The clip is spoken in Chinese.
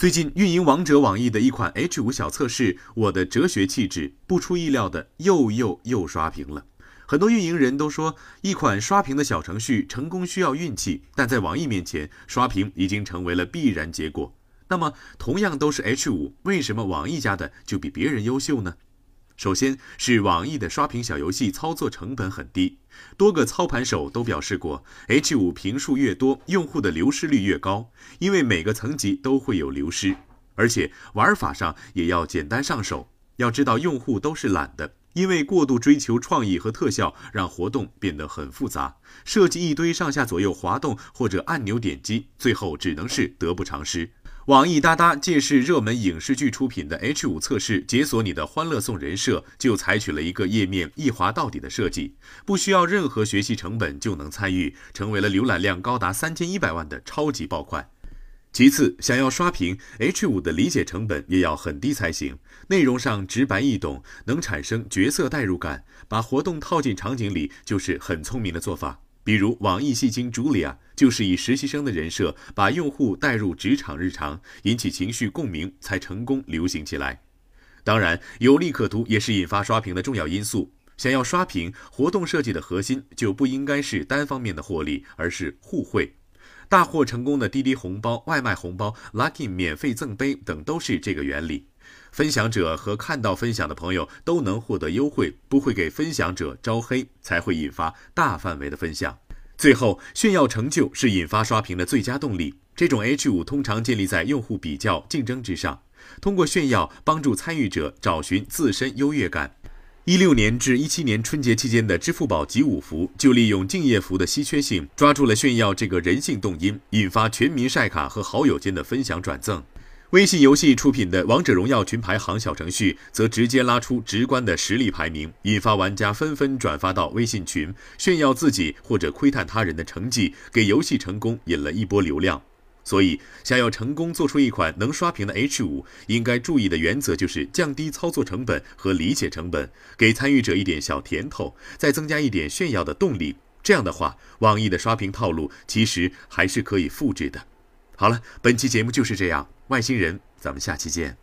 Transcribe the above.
最近运营王者网易的一款 H 五小测试，我的哲学气质不出意料的又又又刷屏了。很多运营人都说，一款刷屏的小程序成功需要运气，但在网易面前，刷屏已经成为了必然结果。那么，同样都是 H 五，为什么网易家的就比别人优秀呢？首先是网易的刷屏小游戏操作成本很低，多个操盘手都表示过，H 五屏数越多，用户的流失率越高，因为每个层级都会有流失，而且玩法上也要简单上手。要知道，用户都是懒的，因为过度追求创意和特效，让活动变得很复杂，设计一堆上下左右滑动或者按钮点击，最后只能是得不偿失。网易哒哒借势热门影视剧出品的 H 五测试，解锁你的欢乐颂人设，就采取了一个页面一滑到底的设计，不需要任何学习成本就能参与，成为了浏览量高达三千一百万的超级爆款。其次，想要刷屏 H 五的理解成本也要很低才行，内容上直白易懂，能产生角色代入感，把活动套进场景里，就是很聪明的做法。比如网易戏精茱莉亚就是以实习生的人设，把用户带入职场日常，引起情绪共鸣，才成功流行起来。当然，有利可图也是引发刷屏的重要因素。想要刷屏，活动设计的核心就不应该是单方面的获利，而是互惠。大获成功的滴滴红包、外卖红包、Lucky 免费赠杯等，都是这个原理。分享者和看到分享的朋友都能获得优惠，不会给分享者招黑，才会引发大范围的分享。最后，炫耀成就是引发刷屏的最佳动力。这种 H 五通常建立在用户比较竞争之上，通过炫耀帮助参与者找寻自身优越感。一六年至一七年春节期间的支付宝集五福就利用敬业福的稀缺性，抓住了炫耀这个人性动因，引发全民晒卡和好友间的分享转赠。微信游戏出品的《王者荣耀》群排行小程序，则直接拉出直观的实力排名，引发玩家纷纷转发到微信群，炫耀自己或者窥探他人的成绩，给游戏成功引了一波流量。所以，想要成功做出一款能刷屏的 H 五，应该注意的原则就是降低操作成本和理解成本，给参与者一点小甜头，再增加一点炫耀的动力。这样的话，网易的刷屏套路其实还是可以复制的。好了，本期节目就是这样。外星人，咱们下期见。